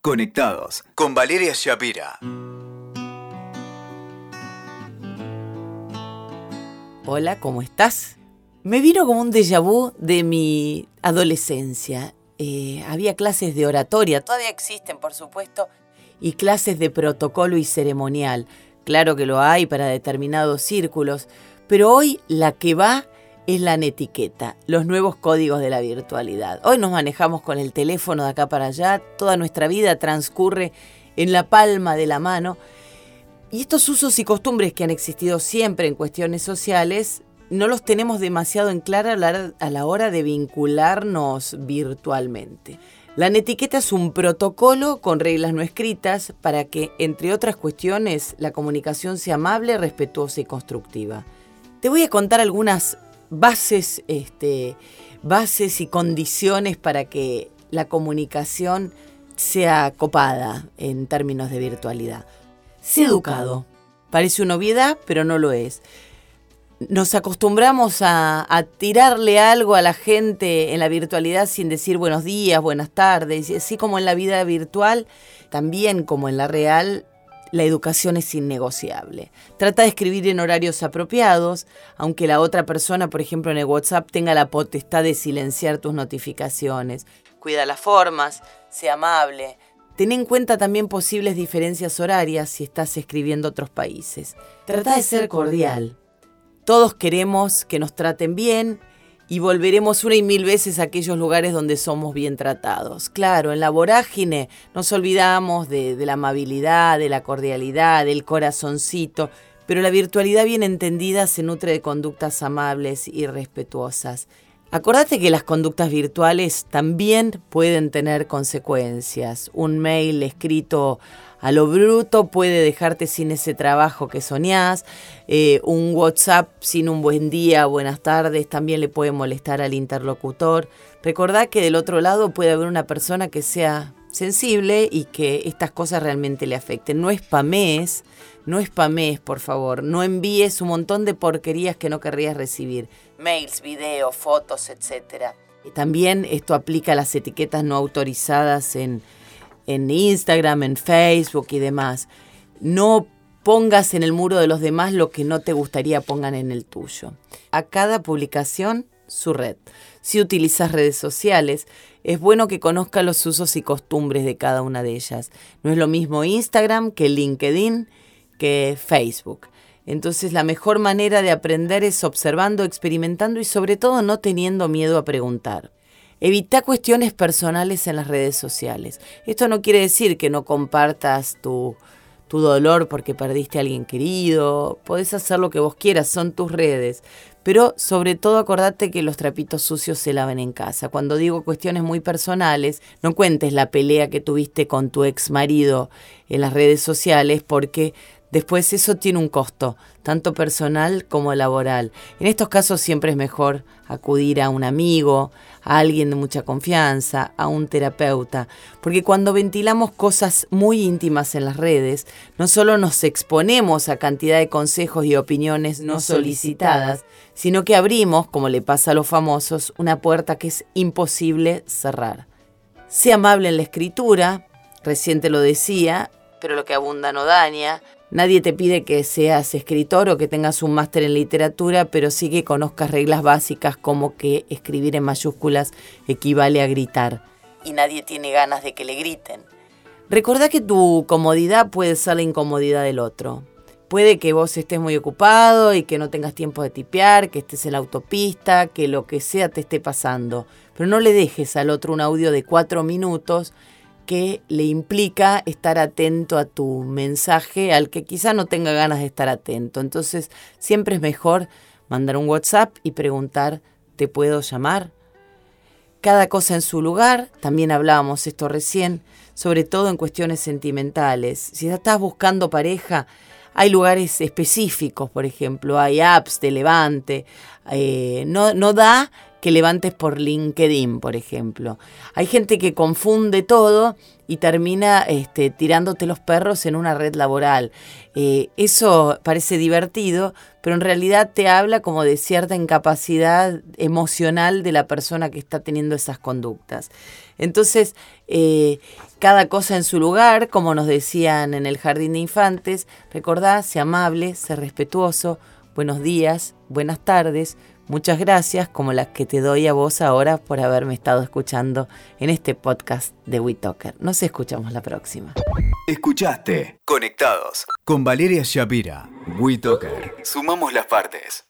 Conectados con Valeria Shapira. Hola, ¿cómo estás? Me vino como un déjà vu de mi adolescencia. Eh, había clases de oratoria, todavía existen, por supuesto, y clases de protocolo y ceremonial. Claro que lo hay para determinados círculos, pero hoy la que va es la netiqueta, los nuevos códigos de la virtualidad. Hoy nos manejamos con el teléfono de acá para allá, toda nuestra vida transcurre en la palma de la mano. Y estos usos y costumbres que han existido siempre en cuestiones sociales, no los tenemos demasiado en clara a la hora de vincularnos virtualmente. La netiqueta es un protocolo con reglas no escritas para que, entre otras cuestiones, la comunicación sea amable, respetuosa y constructiva. Te voy a contar algunas bases, este, bases y condiciones para que la comunicación sea copada en términos de virtualidad. Sé educado. Parece una obviedad, pero no lo es nos acostumbramos a, tirarle algo a la gente en la virtualidad sin decir buenos días, buenas tardes. Así como en la vida virtual, también como en la real, la educación es innegociable. Trata de escribir en horarios apropiados, aunque la otra persona, por ejemplo en el WhatsApp, tenga la potestad de silenciar tus notificaciones. Cuida las formas, sea amable. Ten en cuenta también posibles diferencias horarias si estás escribiendo otros países. Trata de ser cordial todos queremos que nos traten bien y volveremos una y mil veces a aquellos lugares donde somos bien tratados. Claro, en la vorágine nos olvidamos de, la amabilidad, de la cordialidad, del corazoncito, pero la virtualidad bien entendida se nutre de conductas amables y respetuosas. Acordate que las conductas virtuales también pueden tener consecuencias. Un mail escrito a lo bruto puede dejarte sin ese trabajo que soñás. Eh, un WhatsApp sin un buen día, buenas tardes, también le puede molestar al interlocutor. Recordá que del otro lado puede haber una persona que sea sensible y que estas cosas realmente le afecten. No spamees, no spamees, por favor. No envíes un montón de porquerías que no querrías recibir. Mails, videos, fotos, etc. También esto aplica a las etiquetas no autorizadas en en Instagram, en Facebook y demás. No pongas en el muro de los demás lo que no te gustaría pongan en el tuyo. A cada publicación su red. Si utilizas redes sociales, es bueno que conozcas los usos y costumbres de cada una de ellas. No es lo mismo Instagram que LinkedIn, que Facebook. Entonces la mejor manera de aprender es observando, experimentando y sobre todo no teniendo miedo a preguntar. Evita cuestiones personales en las redes sociales. Esto no quiere decir que no compartas tu, tu dolor porque perdiste a alguien querido. Podés hacer lo que vos quieras, son tus redes. Pero sobre todo acordate que los trapitos sucios se laven en casa. Cuando digo cuestiones muy personales, no cuentes la pelea que tuviste con tu ex marido en las redes sociales porque después eso tiene un costo, tanto personal como laboral. En estos casos siempre es mejor acudir a un amigo, a alguien de mucha confianza, a un terapeuta, porque cuando ventilamos cosas muy íntimas en las redes, no solo nos exponemos a cantidad de consejos y opiniones no solicitadas, sino que abrimos, como le pasa a los famosos, una puerta que es imposible cerrar. Sea amable en la escritura, recién te lo decía, pero lo que abunda no daña, Nadie te pide que seas escritor o que tengas un máster en literatura, pero sí que conozcas reglas básicas como que escribir en mayúsculas equivale a gritar. Y nadie tiene ganas de que le griten. Recordá que tu comodidad puede ser la incomodidad del otro. Puede que vos estés muy ocupado y que no tengas tiempo de tipear, que estés en la autopista, que lo que sea te esté pasando. Pero no le dejes al otro un audio de cuatro minutos que le implica estar atento a tu mensaje, al que quizá no tenga ganas de estar atento. Entonces, siempre es mejor mandar un WhatsApp y preguntar, ¿te puedo llamar? Cada cosa en su lugar, también hablábamos esto recién, sobre todo en cuestiones sentimentales. Si estás buscando pareja, hay lugares específicos, por ejemplo, hay apps de levante. Eh, no, no da que levantes por LinkedIn, por ejemplo. Hay gente que confunde todo y termina este, tirándote los perros en una red laboral. Eh, eso parece divertido, pero en realidad te habla como de cierta incapacidad emocional de la persona que está teniendo esas conductas. Entonces, eh, cada cosa en su lugar, como nos decían en el jardín de infantes. Recordá, sé amable, sé respetuoso. Buenos días, buenas tardes, muchas gracias, como las que te doy a vos ahora por haberme estado escuchando en este podcast de WeTalker. Nos escuchamos la próxima. Escuchaste Conectados con Valeria Shapira. WeTalker. Sumamos las partes.